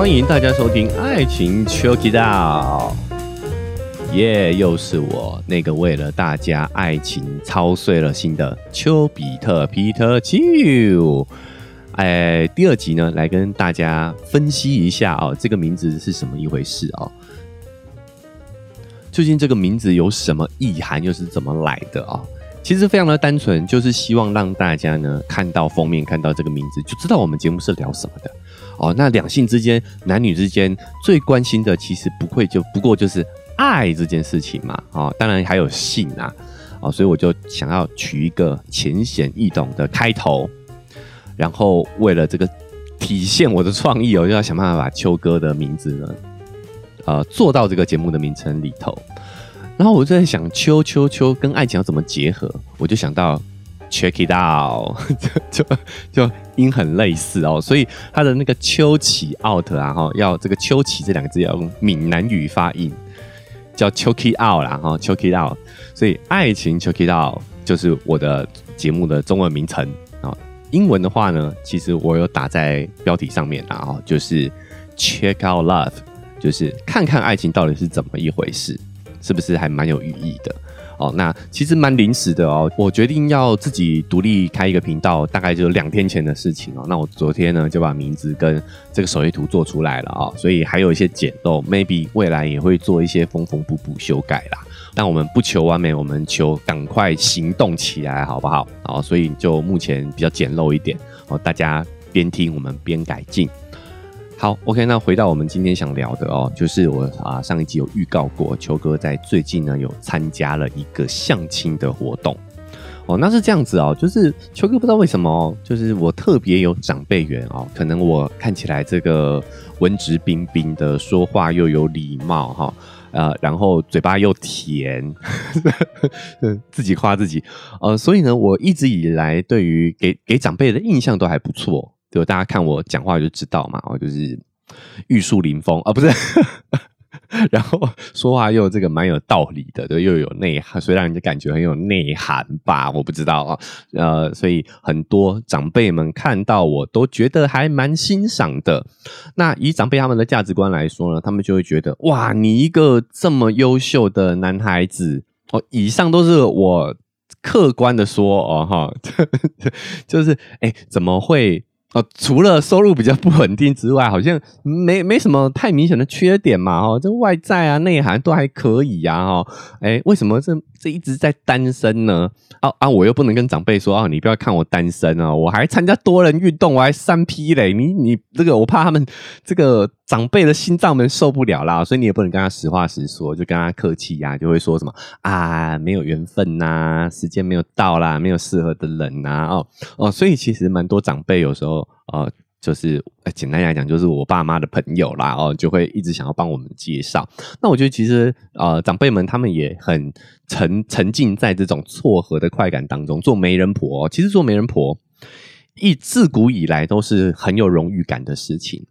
欢迎大家收听《爱情秋 k 道》，耶，又是我那个为了大家爱情操碎了心的丘比特 Peter Q。哎，第二集呢，来跟大家分析一下哦，这个名字是什么一回事哦？最近这个名字有什么意涵，又是怎么来的啊？其实非常的单纯，就是希望让大家呢看到封面，看到这个名字，就知道我们节目是聊什么的哦。那两性之间，男女之间最关心的，其实不会就不过就是爱这件事情嘛。哦，当然还有性啊。哦，所以我就想要取一个浅显易懂的开头，然后为了这个体现我的创意，我就要想办法把秋哥的名字呢，呃，做到这个节目的名称里头。然后我就在想，秋秋秋跟爱情要怎么结合？我就想到 check it out，就就就音很类似哦，所以它的那个秋起 out 啊，哈，要这个秋起这两个字要用闽南语发音，叫 choke out 啦，哈，choke out，所以爱情 choke out 就是我的节目的中文名称啊。英文的话呢，其实我有打在标题上面啊，就是 check out love，就是看看爱情到底是怎么一回事。是不是还蛮有寓意的哦？那其实蛮临时的哦。我决定要自己独立开一个频道，大概就两天前的事情哦。那我昨天呢就把名字跟这个首页图做出来了啊，所以还有一些简陋，maybe 未来也会做一些缝缝补补修改啦。但我们不求完美，我们求赶快行动起来，好不好？哦，所以就目前比较简陋一点哦，大家边听我们边改进。好，OK，那回到我们今天想聊的哦，就是我啊上一集有预告过，球哥在最近呢有参加了一个相亲的活动哦，那是这样子哦，就是球哥不知道为什么，就是我特别有长辈缘哦，可能我看起来这个文质彬彬的，说话又有礼貌哈，呃，然后嘴巴又甜，自己夸自己，呃，所以呢，我一直以来对于给给长辈的印象都还不错。就大家看我讲话就知道嘛，我就是玉树临风啊，不是，然后说话又这个蛮有道理的，对，又有内涵，所以让人家感觉很有内涵吧，我不知道啊，呃，所以很多长辈们看到我都觉得还蛮欣赏的。那以长辈他们的价值观来说呢，他们就会觉得哇，你一个这么优秀的男孩子哦，以上都是我客观的说哦，哈，就是哎，怎么会？哦，除了收入比较不稳定之外，好像没没什么太明显的缺点嘛，哦，这外在啊、内涵都还可以呀，哈，哎，为什么这这一直在单身呢？啊啊，我又不能跟长辈说啊，你不要看我单身啊，我还参加多人运动，我还三 P 嘞，你你这个我怕他们这个长辈的心脏们受不了啦，所以你也不能跟他实话实说，就跟他客气呀，就会说什么啊，没有缘分呐，时间没有到啦，没有适合的人呐，哦哦，所以其实蛮多长辈有时候。呃，就是简单来讲，就是我爸妈的朋友啦，哦，就会一直想要帮我们介绍。那我觉得其实呃，长辈们他们也很沉沉浸在这种撮合的快感当中。做媒人婆，其实做媒人婆，一自古以来都是很有荣誉感的事情。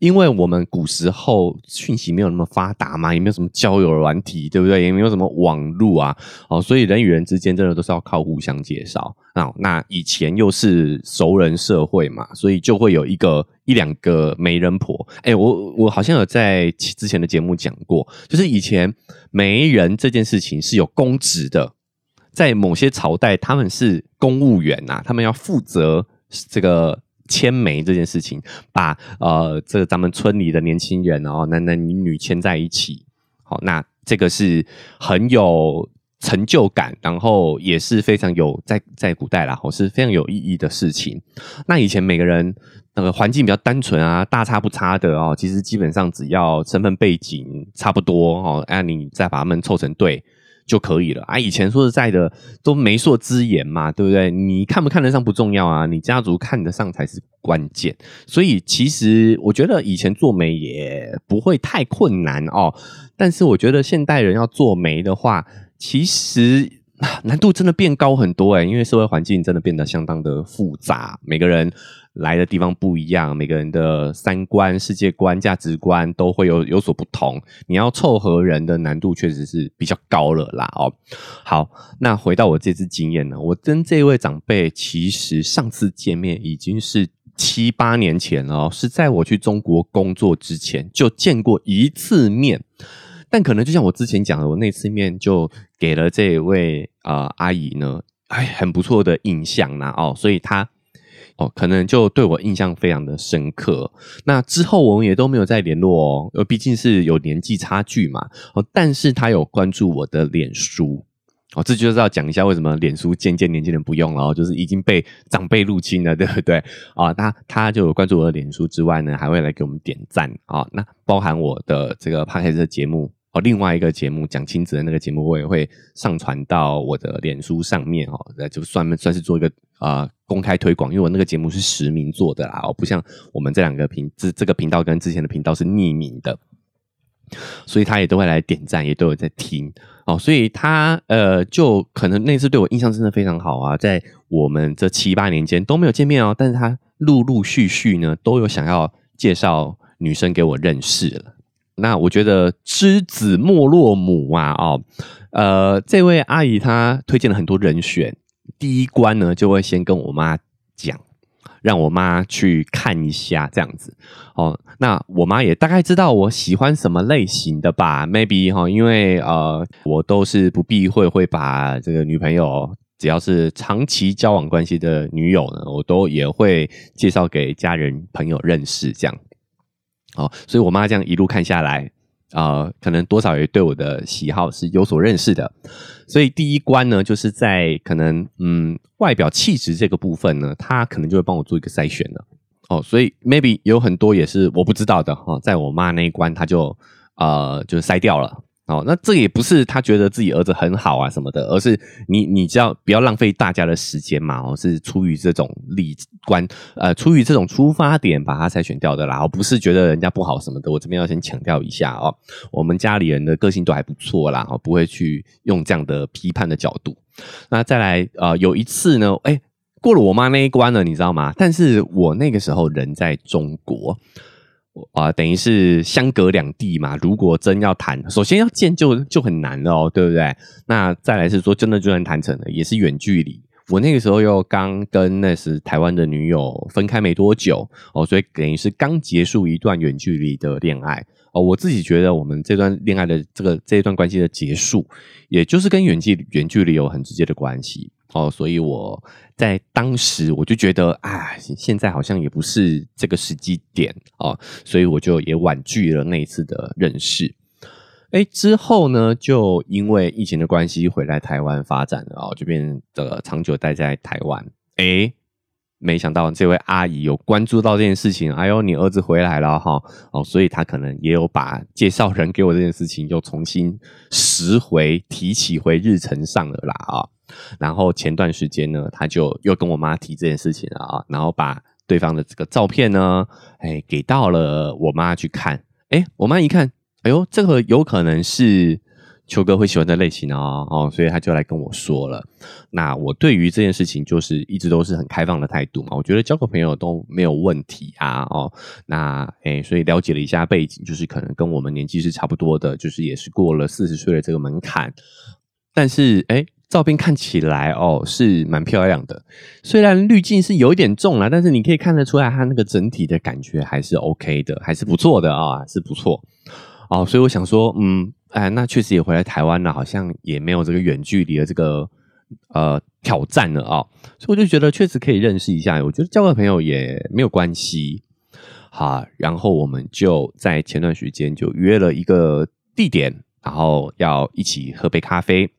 因为我们古时候讯息没有那么发达嘛，也没有什么交友软体，对不对？也没有什么网络啊，哦，所以人与人之间真的都是要靠互相介绍啊。那以前又是熟人社会嘛，所以就会有一个一两个媒人婆。哎，我我好像有在之前的节目讲过，就是以前媒人这件事情是有公职的，在某些朝代他们是公务员呐，他们要负责这个。牵媒这件事情，把呃，这个咱们村里的年轻人哦，男男女女牵在一起，好，那这个是很有成就感，然后也是非常有在在古代啦，哦，是非常有意义的事情。那以前每个人那个环境比较单纯啊，大差不差的哦，其实基本上只要身份背景差不多哦，哎，你再把他们凑成对。就可以了啊！以前说实在的，都媒妁之言嘛，对不对？你看不看得上不重要啊，你家族看得上才是关键。所以其实我觉得以前做媒也不会太困难哦。但是我觉得现代人要做媒的话，其实难度真的变高很多诶因为社会环境真的变得相当的复杂，每个人。来的地方不一样，每个人的三观、世界观、价值观都会有有所不同。你要凑合人的难度确实是比较高了啦。哦，好，那回到我这次经验呢，我跟这位长辈其实上次见面已经是七八年前哦，是在我去中国工作之前就见过一次面，但可能就像我之前讲的，我那次面就给了这位啊阿姨呢，哎，很不错的印象啦哦，所以她哦可能就对我印象非常的深刻。那之后我们也都没有再联络哦，因为毕竟是有年纪差距嘛哦，但是他有关注我的脸书。哦，这就是要讲一下为什么脸书渐渐年轻人不用了，就是已经被长辈入侵了，对不对？啊，他他就有关注我的脸书之外呢，还会来给我们点赞啊。那包含我的这个 p o d c 节目哦，另外一个节目讲亲子的那个节目，我也会上传到我的脸书上面哦，那就算算是做一个啊公开推广，因为我那个节目是实名做的啦，哦，不像我们这两个频这这个频道跟之前的频道是匿名的。所以他也都会来点赞，也都有在听哦。所以他呃，就可能那次对我印象真的非常好啊。在我们这七八年间都没有见面哦，但是他陆陆续续呢都有想要介绍女生给我认识了。那我觉得知子莫若母啊哦，呃，这位阿姨她推荐了很多人选，第一关呢就会先跟我妈讲。让我妈去看一下，这样子哦。那我妈也大概知道我喜欢什么类型的吧？Maybe 哈，因为呃，我都是不避讳会把这个女朋友，只要是长期交往关系的女友呢，我都也会介绍给家人朋友认识，这样。哦，所以我妈这样一路看下来。啊，可能多少也对我的喜好是有所认识的，所以第一关呢，就是在可能嗯外表气质这个部分呢，她可能就会帮我做一个筛选了。哦，所以 maybe 有很多也是我不知道的哈，在我妈那一关，她就呃就筛掉了。哦，那这也不是他觉得自己儿子很好啊什么的，而是你你只要不要浪费大家的时间嘛，哦，是出于这种理观，呃，出于这种出发点把他筛选掉的啦，而不是觉得人家不好什么的。我这边要先强调一下哦，我们家里人的个性都还不错啦，哦，不会去用这样的批判的角度。那再来，呃，有一次呢，哎，过了我妈那一关了，你知道吗？但是我那个时候人在中国。啊，等于是相隔两地嘛。如果真要谈，首先要见就就很难了哦，对不对？那再来是说，真的就算谈成了，也是远距离。我那个时候又刚跟那时台湾的女友分开没多久哦，所以等于是刚结束一段远距离的恋爱哦。我自己觉得，我们这段恋爱的这个这一段关系的结束，也就是跟远距远距离有很直接的关系。哦，所以我在当时我就觉得，啊，现在好像也不是这个时机点哦，所以我就也婉拒了那一次的认识。哎，之后呢，就因为疫情的关系回来台湾发展了哦，就变得长久待在台湾。哎，没想到这位阿姨有关注到这件事情，哎呦，你儿子回来了哈哦，所以他可能也有把介绍人给我这件事情又重新拾回提起回日程上了啦啊。然后前段时间呢，他就又跟我妈提这件事情了啊，然后把对方的这个照片呢，哎，给到了我妈去看，哎，我妈一看，哎呦，这个有可能是秋哥会喜欢的类型哦，哦，所以他就来跟我说了。那我对于这件事情就是一直都是很开放的态度嘛，我觉得交个朋友都没有问题啊，哦，那哎，所以了解了一下背景，就是可能跟我们年纪是差不多的，就是也是过了四十岁的这个门槛，但是哎。照片看起来哦是蛮漂亮的，虽然滤镜是有一点重了，但是你可以看得出来，它那个整体的感觉还是 OK 的，还是不错的啊，是不错哦。所以我想说，嗯，哎，那确实也回来台湾了，好像也没有这个远距离的这个呃挑战了啊。所以我就觉得确实可以认识一下，我觉得交个朋友也没有关系。好，然后我们就在前段时间就约了一个地点，然后要一起喝杯咖啡。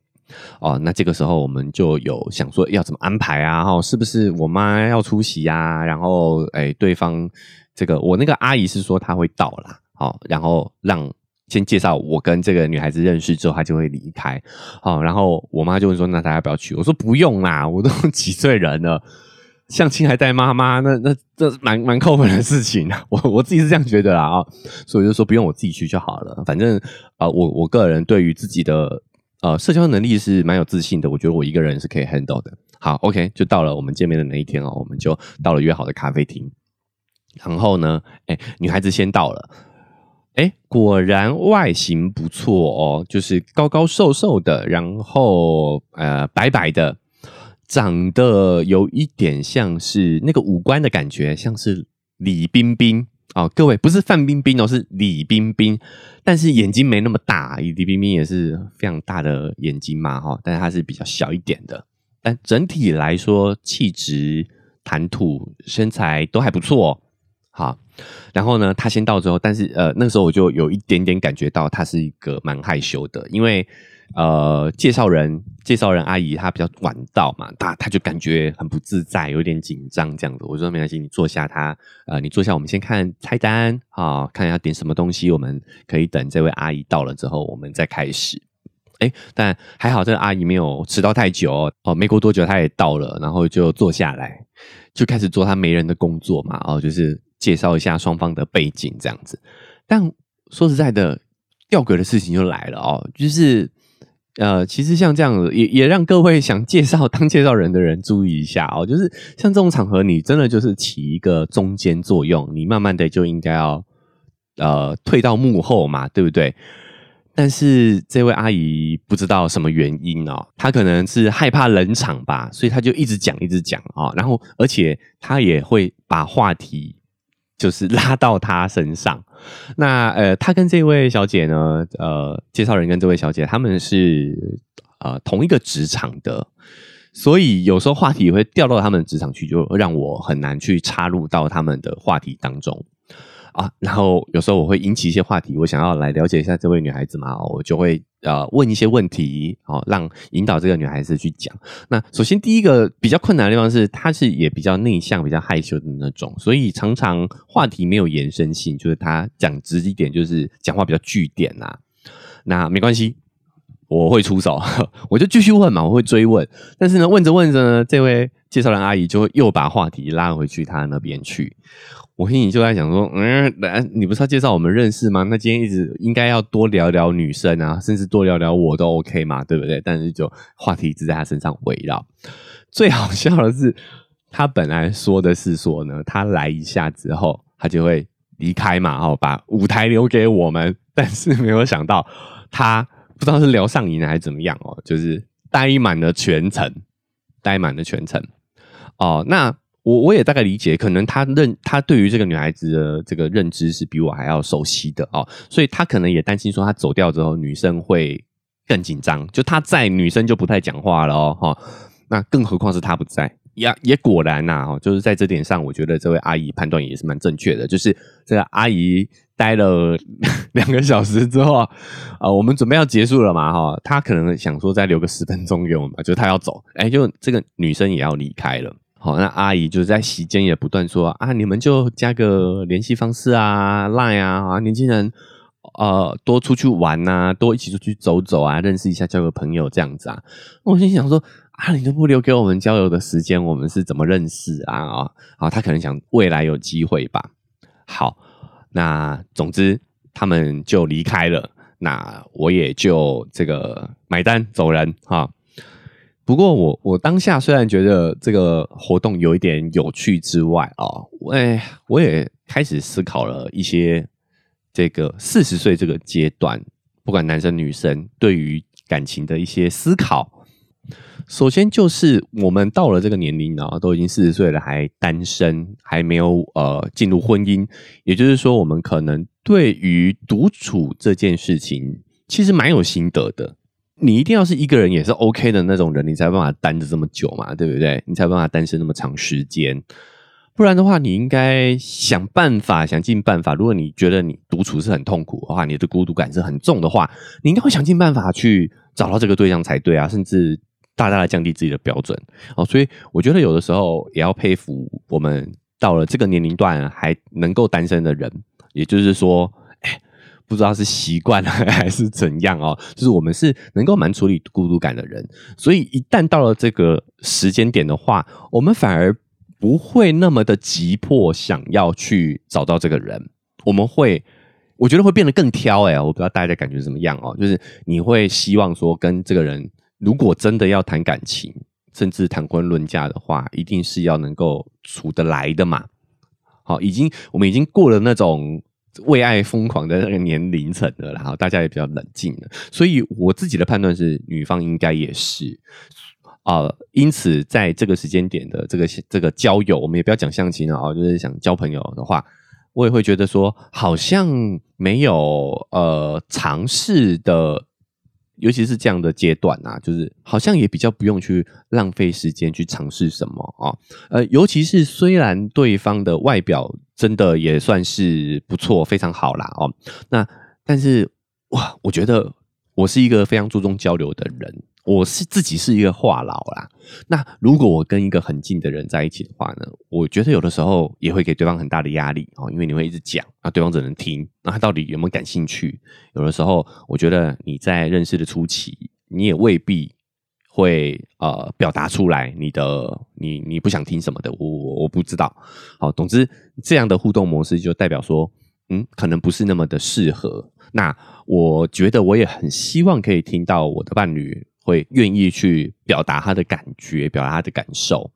哦，那这个时候我们就有想说要怎么安排啊？哈，是不是我妈要出席呀？然后，哎，对方这个我那个阿姨是说她会到啦，好，然后让先介绍我跟这个女孩子认识之后，她就会离开。好，然后我妈就会说：“那大家不要去。”我说：“不用啦，我都几岁人了，相亲还带妈妈，那那这蛮蛮扣分的事情。”我我自己是这样觉得啦啊，所以就说不用我自己去就好了。反正啊，我我个人对于自己的。呃，社交能力是蛮有自信的，我觉得我一个人是可以 handle 的。好，OK，就到了我们见面的那一天哦，我们就到了约好的咖啡厅。然后呢，哎，女孩子先到了，哎，果然外形不错哦，就是高高瘦瘦的，然后呃白白的，长得有一点像是那个五官的感觉，像是李冰冰哦，各位不是范冰冰哦，是李冰冰，但是眼睛没那么大，李冰冰也是非常大的眼睛嘛哈，但是她是比较小一点的，但整体来说气质、谈吐、身材都还不错。好，然后呢，他先到之后，但是呃，那时候我就有一点点感觉到他是一个蛮害羞的，因为。呃，介绍人介绍人阿姨她比较晚到嘛，她她就感觉很不自在，有点紧张这样子。我说没关系，你坐下，她呃，你坐下，我们先看菜单啊，看一下点什么东西，我们可以等这位阿姨到了之后，我们再开始。哎，但还好这个阿姨没有迟到太久哦，没过多久她也到了，然后就坐下来，就开始做她媒人的工作嘛，哦，就是介绍一下双方的背景这样子。但说实在的，吊诡的事情就来了哦，就是。呃，其实像这样子，也也让各位想介绍当介绍人的人注意一下哦。就是像这种场合，你真的就是起一个中间作用，你慢慢的就应该要呃退到幕后嘛，对不对？但是这位阿姨不知道什么原因哦，她可能是害怕冷场吧，所以她就一直讲一直讲啊，然后而且她也会把话题。就是拉到他身上，那呃，他跟这位小姐呢，呃，介绍人跟这位小姐他们是呃同一个职场的，所以有时候话题会掉到他们职场去，就让我很难去插入到他们的话题当中。啊，然后有时候我会引起一些话题，我想要来了解一下这位女孩子嘛，我就会呃问一些问题，哦，让引导这个女孩子去讲。那首先第一个比较困难的地方是，她是也比较内向、比较害羞的那种，所以常常话题没有延伸性，就是她讲直一点，就是讲话比较据点呐。那没关系，我会出手，我就继续问嘛，我会追问。但是呢，问着问着呢，这位介绍人阿姨就又把话题拉回去她那边去。我心里就在想说，嗯，你不是要介绍我们认识吗？那今天一直应该要多聊聊女生啊，甚至多聊聊我都 OK 嘛，对不对？但是就话题一直在他身上围绕。最好笑的是，他本来说的是说呢，他来一下之后，他就会离开嘛，哦，把舞台留给我们。但是没有想到，他不知道是聊上瘾还是怎么样哦，就是待满了全程，待满了全程。哦，那。我我也大概理解，可能他认他对于这个女孩子的这个认知是比我还要熟悉的哦，所以他可能也担心说他走掉之后女生会更紧张，就他在女生就不太讲话了哦哈，那更何况是他不在，也也果然呐哦，就是在这点上，我觉得这位阿姨判断也是蛮正确的，就是这个阿姨待了两个小时之后啊，我们准备要结束了嘛哈，她可能想说再留个十分钟给我们，就她要走，哎，就这个女生也要离开了。好，那阿姨就在席间也不断说啊，你们就加个联系方式啊，line 啊，年轻人，呃，多出去玩呐，多一起出去走走啊，认识一下，交个朋友这样子啊。我心想说啊，你都不留给我们交流的时间，我们是怎么认识啊？啊，好，他可能想未来有机会吧。好，那总之他们就离开了，那我也就这个买单走人哈。不过我我当下虽然觉得这个活动有一点有趣之外啊，哎，我也开始思考了一些这个四十岁这个阶段，不管男生女生对于感情的一些思考。首先就是我们到了这个年龄呢，都已经四十岁了，还单身，还没有呃进入婚姻，也就是说，我们可能对于独处这件事情，其实蛮有心得的。你一定要是一个人也是 OK 的那种人，你才办法单着这么久嘛，对不对？你才办法单身那么长时间，不然的话，你应该想办法，想尽办法。如果你觉得你独处是很痛苦的话，你的孤独感是很重的话，你应该会想尽办法去找到这个对象才对啊，甚至大大的降低自己的标准哦。所以我觉得有的时候也要佩服我们到了这个年龄段还能够单身的人，也就是说。不知道是习惯 还是怎样哦，就是我们是能够蛮处理孤独感的人，所以一旦到了这个时间点的话，我们反而不会那么的急迫想要去找到这个人，我们会我觉得会变得更挑哎，我不知道大家感觉怎么样哦，就是你会希望说跟这个人，如果真的要谈感情，甚至谈婚论嫁的话，一定是要能够处得来的嘛。好，已经我们已经过了那种。为爱疯狂的那个年龄层的，然后大家也比较冷静的，所以我自己的判断是，女方应该也是。啊，因此在这个时间点的这个这个交友，我们也不要讲相亲了啊，就是想交朋友的话，我也会觉得说，好像没有呃尝试的。尤其是这样的阶段啊，就是好像也比较不用去浪费时间去尝试什么啊，呃，尤其是虽然对方的外表真的也算是不错，非常好啦哦，那但是哇，我觉得我是一个非常注重交流的人。我是自己是一个话痨啦，那如果我跟一个很近的人在一起的话呢，我觉得有的时候也会给对方很大的压力哦，因为你会一直讲，那对方只能听，那他到底有没有感兴趣？有的时候我觉得你在认识的初期，你也未必会呃表达出来你的你你不想听什么的，我我我不知道。好，总之这样的互动模式就代表说，嗯，可能不是那么的适合。那我觉得我也很希望可以听到我的伴侣。会愿意去表达他的感觉，表达他的感受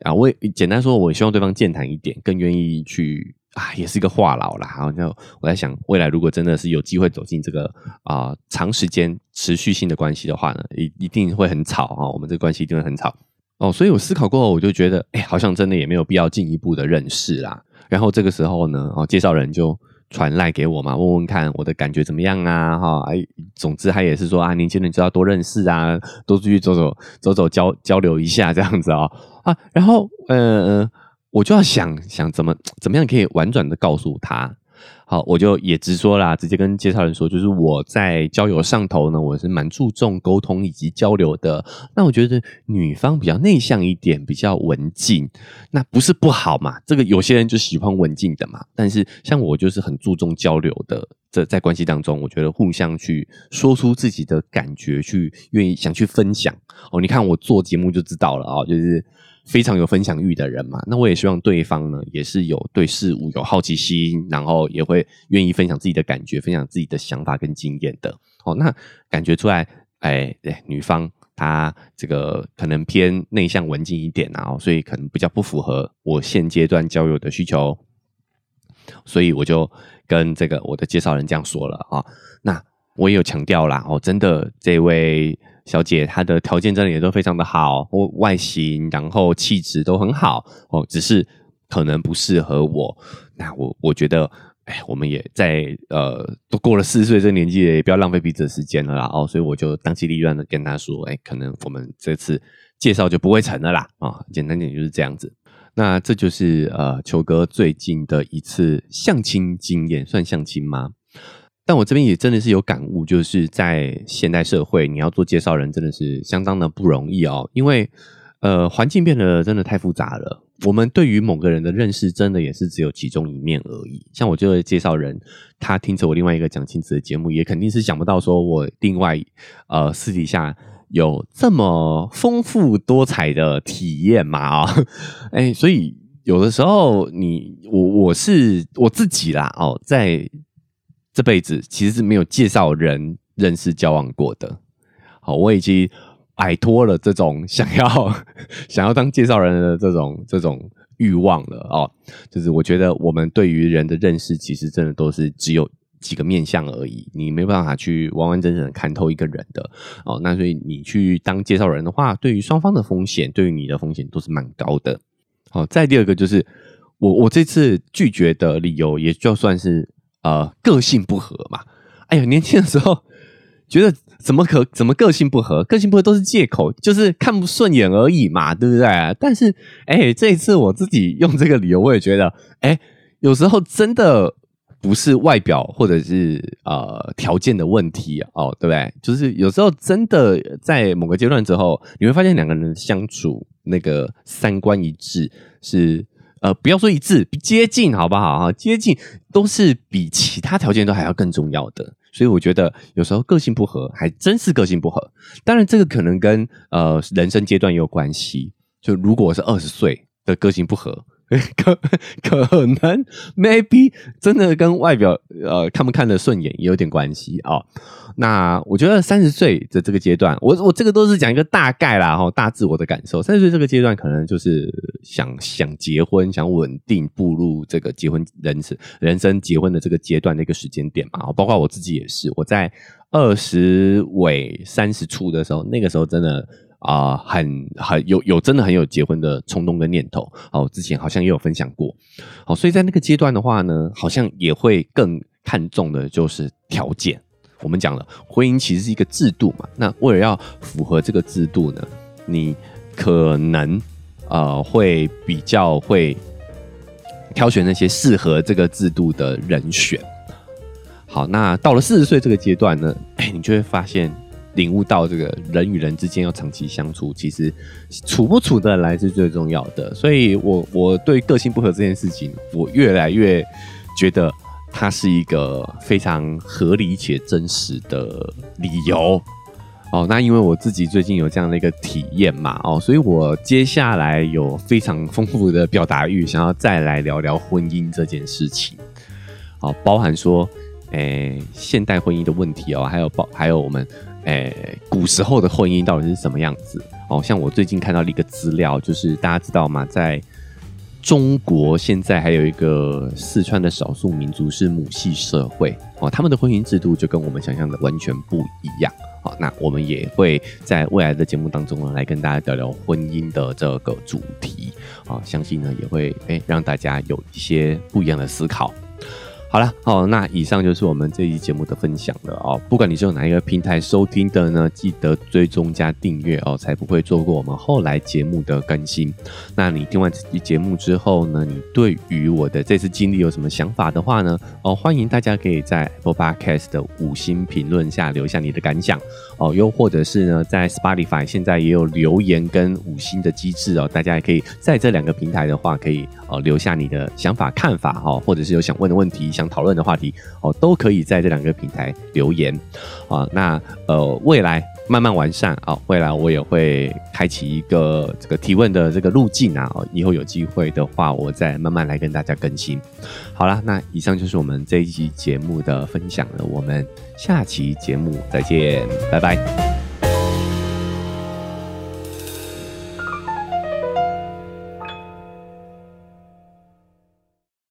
啊！我也简单说，我希望对方健谈一点，更愿意去啊，也是一个话痨啦。然后我在想，未来如果真的是有机会走进这个啊长时间持续性的关系的话呢，一一定会很吵啊！我们这个关系一定会很吵哦。所以我思考过后，我就觉得，哎，好像真的也没有必要进一步的认识啦。然后这个时候呢，哦，介绍人就。传赖给我嘛，问问看我的感觉怎么样啊？哈，哎，总之他也是说啊，年轻人就要多认识啊，多出去走走走走交交流一下这样子啊啊，然后呃，我就要想想怎么 怎么样可以婉转的告诉他。好，我就也直说啦，直接跟介绍人说，就是我在交友上头呢，我是蛮注重沟通以及交流的。那我觉得女方比较内向一点，比较文静，那不是不好嘛？这个有些人就喜欢文静的嘛。但是像我就是很注重交流的，这在关系当中，我觉得互相去说出自己的感觉，去愿意想去分享。哦，你看我做节目就知道了啊，就是。非常有分享欲的人嘛，那我也希望对方呢，也是有对事物有好奇心，然后也会愿意分享自己的感觉，分享自己的想法跟经验的。哦，那感觉出来，哎，女方她这个可能偏内向文静一点啊，所以可能比较不符合我现阶段交友的需求，所以我就跟这个我的介绍人这样说了啊。那我也有强调啦，哦，真的这位。小姐，她的条件真的也都非常的好，我外形，然后气质都很好哦，只是可能不适合我。那我我觉得，哎，我们也在呃，都过了四十岁这个年纪，也不要浪费彼此的时间了啦。哦，所以我就当机立断的跟她说，哎，可能我们这次介绍就不会成了啦。啊，简单点就是这样子。那这就是呃，球哥最近的一次相亲经验，算相亲吗？但我这边也真的是有感悟，就是在现代社会，你要做介绍人真的是相当的不容易哦，因为呃环境变得真的太复杂了。我们对于某个人的认识，真的也是只有其中一面而已。像我这个介绍人，他听着我另外一个讲亲子的节目，也肯定是想不到说我另外呃私底下有这么丰富多彩的体验嘛啊，哎，所以有的时候你我我是我自己啦哦，在。这辈子其实是没有介绍人认识交往过的，好，我已经摆脱了这种想要 想要当介绍人的这种这种欲望了哦。就是我觉得我们对于人的认识，其实真的都是只有几个面相而已，你没办法去完完整整的看透一个人的哦。那所以你去当介绍人的话，对于双方的风险，对于你的风险都是蛮高的。好，再第二个就是我我这次拒绝的理由，也就算是。呃，个性不合嘛？哎呀，年轻的时候觉得怎么可怎么个性不合？个性不合都是借口，就是看不顺眼而已嘛，对不对？但是，哎，这一次我自己用这个理由，我也觉得，哎，有时候真的不是外表或者是呃条件的问题哦，对不对？就是有时候真的在某个阶段之后，你会发现两个人相处那个三观一致是。呃，不要说一致，接近好不好？哈，接近都是比其他条件都还要更重要的。所以我觉得有时候个性不合，还真是个性不合。当然，这个可能跟呃人生阶段也有关系。就如果是二十岁的个性不合。可可能，maybe 真的跟外表呃看不看得顺眼也有点关系哦。那我觉得三十岁的这个阶段，我我这个都是讲一个大概啦哈，大致我的感受。三十岁这个阶段，可能就是想想结婚，想稳定步入这个结婚人生人生结婚的这个阶段的一个时间点嘛。包括我自己也是，我在二十尾三十初的时候，那个时候真的。啊，很很有有真的很有结婚的冲动跟念头哦。之前好像也有分享过，好，所以在那个阶段的话呢，好像也会更看重的就是条件。我们讲了，婚姻其实是一个制度嘛，那为了要符合这个制度呢，你可能呃会比较会挑选那些适合这个制度的人选。好，那到了四十岁这个阶段呢，哎，你就会发现。领悟到这个人与人之间要长期相处，其实处不处得来是最重要的。所以，我我对个性不合这件事情，我越来越觉得它是一个非常合理且真实的理由。哦，那因为我自己最近有这样的一个体验嘛，哦，所以我接下来有非常丰富的表达欲，想要再来聊聊婚姻这件事情。哦，包含说，诶，现代婚姻的问题哦，还有包还有我们。诶，古时候的婚姻到底是什么样子？哦，像我最近看到了一个资料，就是大家知道吗？在中国现在还有一个四川的少数民族是母系社会哦，他们的婚姻制度就跟我们想象的完全不一样。好，那我们也会在未来的节目当中呢，来跟大家聊聊婚姻的这个主题啊，相信呢也会诶让大家有一些不一样的思考。好了，好，那以上就是我们这一节目的分享了哦。不管你是用哪一个平台收听的呢，记得追踪加订阅哦，才不会错过我们后来节目的更新。那你听完这期节目之后呢，你对于我的这次经历有什么想法的话呢？哦，欢迎大家可以在 Apple Podcast 的五星评论下留下你的感想哦，又或者是呢，在 Spotify 现在也有留言跟五星的机制哦，大家也可以在这两个平台的话，可以哦留下你的想法看法哈，或者是有想问的问题。想讨论的话题哦，都可以在这两个平台留言啊。那呃，未来慢慢完善啊，未来我也会开启一个这个提问的这个路径啊。以后有机会的话，我再慢慢来跟大家更新。好了，那以上就是我们这一期节目的分享了。我们下期节目再见，拜拜。